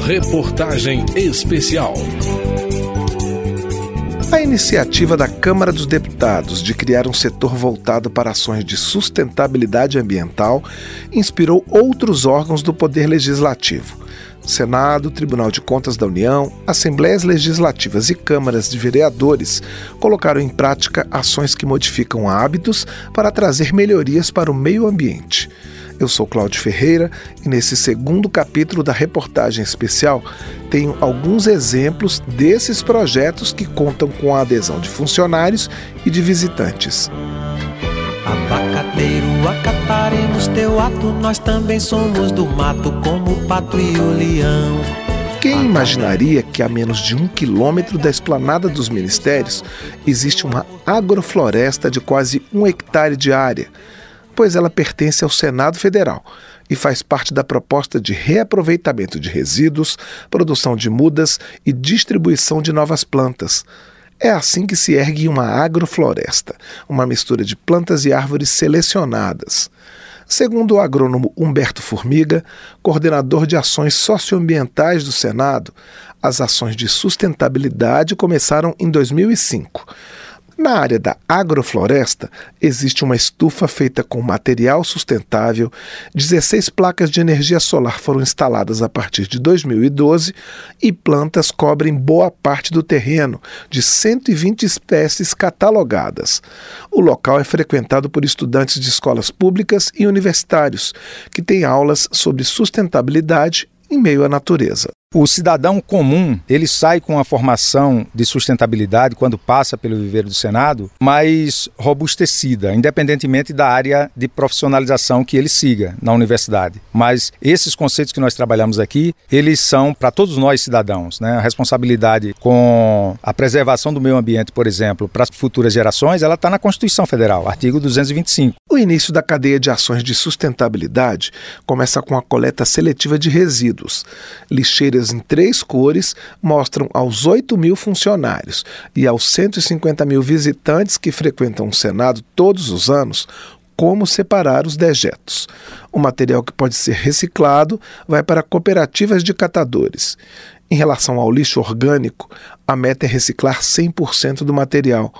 Reportagem especial. A iniciativa da Câmara dos Deputados de criar um setor voltado para ações de sustentabilidade ambiental inspirou outros órgãos do Poder Legislativo. Senado, Tribunal de Contas da União, Assembleias Legislativas e câmaras de vereadores colocaram em prática ações que modificam hábitos para trazer melhorias para o meio ambiente. Eu sou Cláudio Ferreira e nesse segundo capítulo da reportagem especial tenho alguns exemplos desses projetos que contam com a adesão de funcionários e de visitantes. Abacateiro, acataremos teu ato, nós também somos do mato, como o pato e o leão. Quem imaginaria que a menos de um quilômetro da esplanada dos ministérios existe uma agrofloresta de quase um hectare de área? Pois ela pertence ao Senado Federal e faz parte da proposta de reaproveitamento de resíduos, produção de mudas e distribuição de novas plantas. É assim que se ergue uma agrofloresta, uma mistura de plantas e árvores selecionadas. Segundo o agrônomo Humberto Formiga, coordenador de ações socioambientais do Senado, as ações de sustentabilidade começaram em 2005 na área da agrofloresta, existe uma estufa feita com material sustentável, 16 placas de energia solar foram instaladas a partir de 2012 e plantas cobrem boa parte do terreno, de 120 espécies catalogadas. O local é frequentado por estudantes de escolas públicas e universitários, que têm aulas sobre sustentabilidade em meio à natureza. O cidadão comum, ele sai com a formação de sustentabilidade quando passa pelo viveiro do Senado, mais robustecida, independentemente da área de profissionalização que ele siga na universidade. Mas esses conceitos que nós trabalhamos aqui, eles são para todos nós cidadãos, né? A responsabilidade com a preservação do meio ambiente, por exemplo, para as futuras gerações, ela está na Constituição Federal, artigo 225. O início da cadeia de ações de sustentabilidade começa com a coleta seletiva de resíduos, lixeiras em três cores mostram aos 8 mil funcionários e aos 150 mil visitantes que frequentam o Senado todos os anos como separar os dejetos. O material que pode ser reciclado vai para cooperativas de catadores. Em relação ao lixo orgânico, a meta é reciclar 100% do material.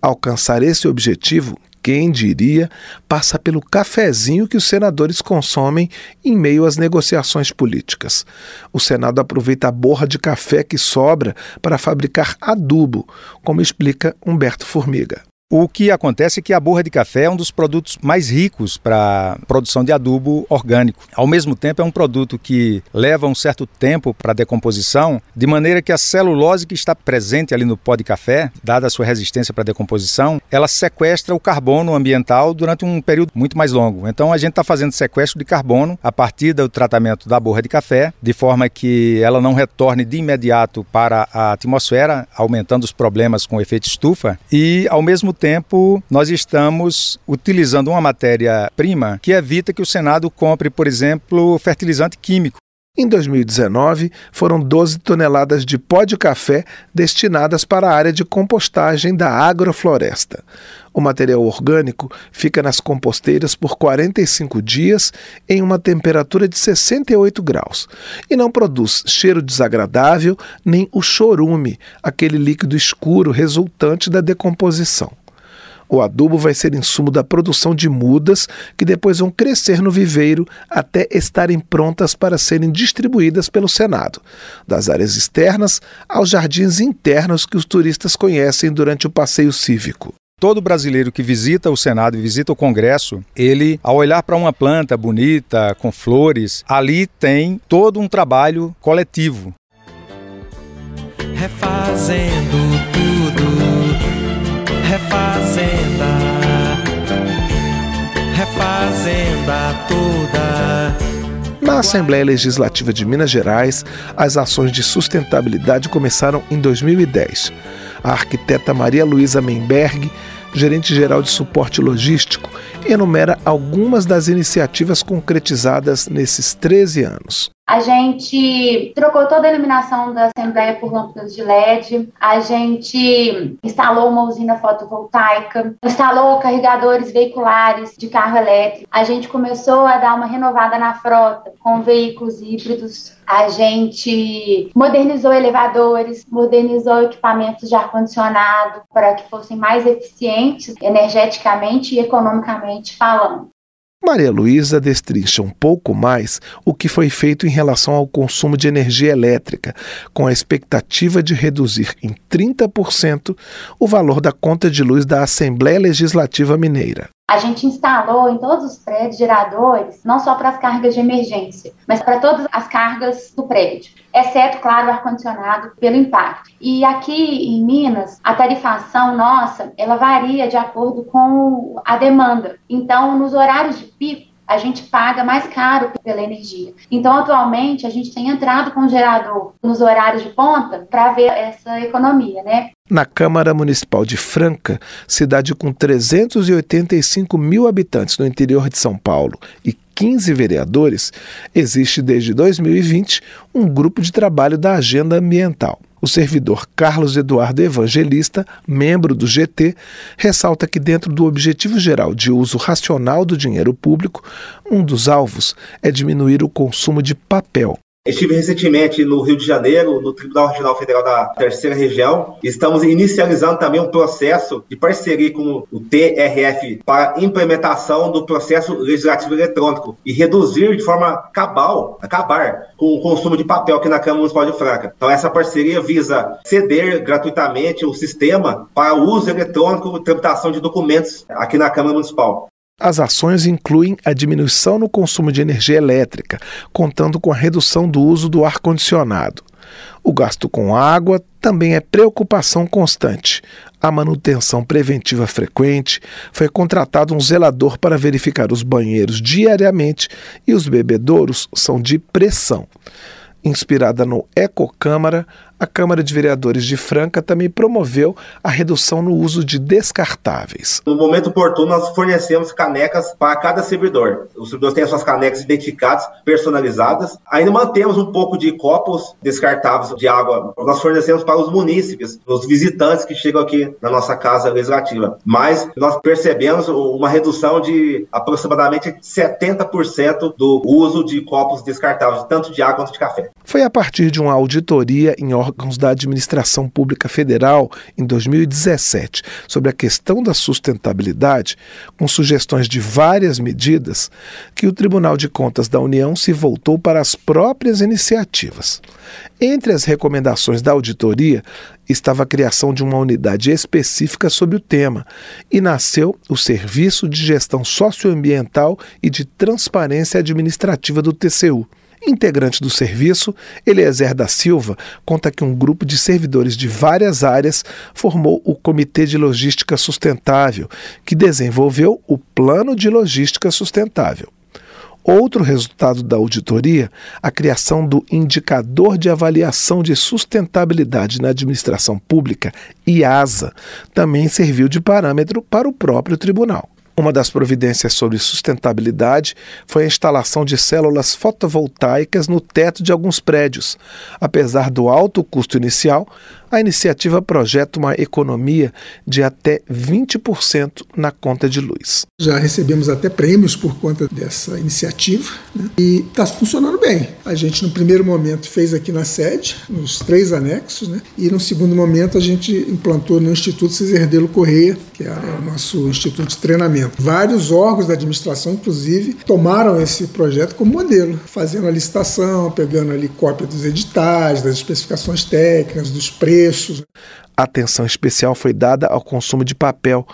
Alcançar esse objetivo quem diria, passa pelo cafezinho que os senadores consomem em meio às negociações políticas. O Senado aproveita a borra de café que sobra para fabricar adubo, como explica Humberto Formiga. O que acontece é que a borra de café é um dos produtos mais ricos para produção de adubo orgânico. Ao mesmo tempo, é um produto que leva um certo tempo para decomposição, de maneira que a celulose que está presente ali no pó de café, dada a sua resistência para decomposição, ela sequestra o carbono ambiental durante um período muito mais longo. Então, a gente está fazendo sequestro de carbono a partir do tratamento da borra de café, de forma que ela não retorne de imediato para a atmosfera, aumentando os problemas com o efeito estufa, e ao mesmo tempo, nós estamos utilizando uma matéria-prima que evita que o Senado compre, por exemplo, fertilizante químico. Em 2019, foram 12 toneladas de pó de café destinadas para a área de compostagem da agrofloresta. O material orgânico fica nas composteiras por 45 dias em uma temperatura de 68 graus e não produz cheiro desagradável nem o chorume, aquele líquido escuro resultante da decomposição. O adubo vai ser insumo da produção de mudas que depois vão crescer no viveiro até estarem prontas para serem distribuídas pelo Senado, das áreas externas aos jardins internos que os turistas conhecem durante o passeio cívico. Todo brasileiro que visita o Senado e visita o Congresso, ele, ao olhar para uma planta bonita, com flores, ali tem todo um trabalho coletivo. Refazendo tudo, refazenda, refazenda toda. Na Assembleia Legislativa de Minas Gerais, as ações de sustentabilidade começaram em 2010. A arquiteta Maria Luísa Menberg gerente-geral de suporte logístico, enumera algumas das iniciativas concretizadas nesses 13 anos. A gente trocou toda a iluminação da Assembleia por lâmpadas de LED. A gente instalou uma usina fotovoltaica, instalou carregadores veiculares de carro elétrico. A gente começou a dar uma renovada na frota com veículos híbridos. A gente modernizou elevadores, modernizou equipamentos de ar-condicionado para que fossem mais eficientes energeticamente e economicamente falando. Maria Luísa destrincha um pouco mais o que foi feito em relação ao consumo de energia elétrica, com a expectativa de reduzir em 30% o valor da conta de luz da Assembleia Legislativa Mineira. A gente instalou em todos os prédios geradores, não só para as cargas de emergência, mas para todas as cargas do prédio, exceto, claro, ar-condicionado, pelo impacto. E aqui em Minas, a tarifação nossa, ela varia de acordo com a demanda. Então, nos horários de pico, a gente paga mais caro pela energia. Então, atualmente, a gente tem entrado com o gerador nos horários de ponta para ver essa economia, né? Na Câmara Municipal de Franca, cidade com 385 mil habitantes no interior de São Paulo e 15 vereadores, existe desde 2020 um grupo de trabalho da Agenda Ambiental. O servidor Carlos Eduardo Evangelista, membro do GT, ressalta que, dentro do objetivo geral de uso racional do dinheiro público, um dos alvos é diminuir o consumo de papel, Estive recentemente no Rio de Janeiro, no Tribunal Regional Federal da Terceira Região. Estamos inicializando também um processo de parceria com o TRF para implementação do processo legislativo eletrônico e reduzir de forma cabal, acabar com o consumo de papel aqui na Câmara Municipal de Franca. Então, essa parceria visa ceder gratuitamente o sistema para uso eletrônico e tramitação de documentos aqui na Câmara Municipal. As ações incluem a diminuição no consumo de energia elétrica, contando com a redução do uso do ar-condicionado. O gasto com água também é preocupação constante. A manutenção preventiva frequente foi contratado um zelador para verificar os banheiros diariamente e os bebedouros são de pressão. Inspirada no Ecocâmara, a Câmara de Vereadores de Franca também promoveu a redução no uso de descartáveis. No momento oportuno, nós fornecemos canecas para cada servidor. Os servidores têm as suas canecas identificadas, personalizadas. Ainda mantemos um pouco de copos descartáveis de água. Nós fornecemos para os munícipes, os visitantes que chegam aqui na nossa casa legislativa. Mas nós percebemos uma redução de aproximadamente 70% do uso de copos descartáveis, tanto de água quanto de café. Foi a partir de uma auditoria em órgãos órgãos da Administração Pública Federal em 2017 sobre a questão da sustentabilidade, com sugestões de várias medidas, que o Tribunal de Contas da União se voltou para as próprias iniciativas. Entre as recomendações da auditoria estava a criação de uma unidade específica sobre o tema e nasceu o Serviço de Gestão Socioambiental e de Transparência Administrativa do TCU. Integrante do serviço, Eliezer da Silva conta que um grupo de servidores de várias áreas formou o Comitê de Logística Sustentável, que desenvolveu o Plano de Logística Sustentável. Outro resultado da auditoria, a criação do Indicador de Avaliação de Sustentabilidade na Administração Pública, IASA, também serviu de parâmetro para o próprio tribunal. Uma das providências sobre sustentabilidade foi a instalação de células fotovoltaicas no teto de alguns prédios. Apesar do alto custo inicial, a iniciativa projeta uma economia de até 20% na conta de luz. Já recebemos até prêmios por conta dessa iniciativa né? e está funcionando bem. A gente, no primeiro momento, fez aqui na sede, nos três anexos, né? e no segundo momento, a gente implantou no Instituto Cesardelo Correia, que é o nosso instituto de treinamento. Vários órgãos da administração, inclusive, tomaram esse projeto como modelo, fazendo a licitação, pegando ali cópia dos editais, das especificações técnicas, dos preços preços. Atenção especial foi dada ao consumo de papel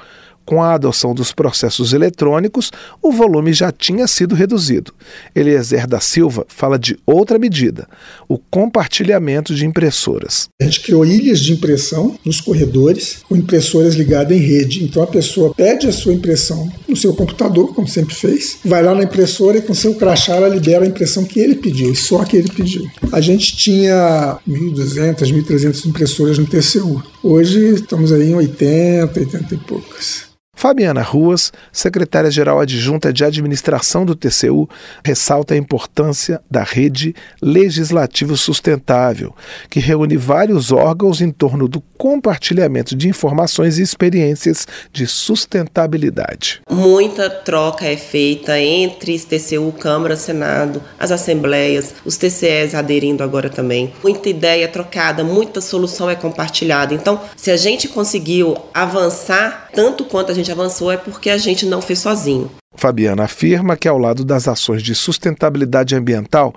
com a adoção dos processos eletrônicos, o volume já tinha sido reduzido. Eliezer da Silva fala de outra medida, o compartilhamento de impressoras. A gente criou ilhas de impressão nos corredores, com impressoras ligadas em rede. Então a pessoa pede a sua impressão no seu computador, como sempre fez, vai lá na impressora e com seu crachá ela libera a impressão que ele pediu, só que ele pediu. A gente tinha 1.200, 1.300 impressoras no TCU. Hoje estamos aí em 80, 80 e poucas. Fabiana Ruas, secretária-geral adjunta de administração do TCU, ressalta a importância da rede legislativo sustentável, que reúne vários órgãos em torno do compartilhamento de informações e experiências de sustentabilidade. Muita troca é feita entre TCU, Câmara, Senado, as assembleias, os TCEs aderindo agora também. Muita ideia é trocada, muita solução é compartilhada. Então, se a gente conseguiu avançar tanto quanto a gente avançou, é porque a gente não fez sozinho. Fabiana afirma que, ao lado das ações de sustentabilidade ambiental,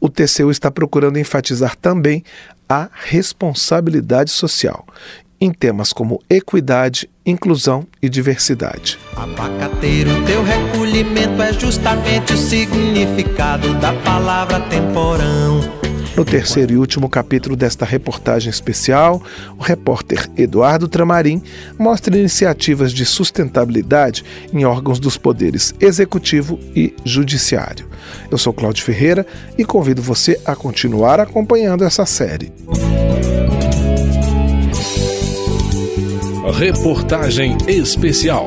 o TCU está procurando enfatizar também a responsabilidade social em temas como equidade, inclusão e diversidade. Abacateiro, teu recolhimento é justamente o significado da palavra temporão. No terceiro e último capítulo desta reportagem especial, o repórter Eduardo Tramarim mostra iniciativas de sustentabilidade em órgãos dos poderes executivo e judiciário. Eu sou Cláudio Ferreira e convido você a continuar acompanhando essa série. Reportagem especial.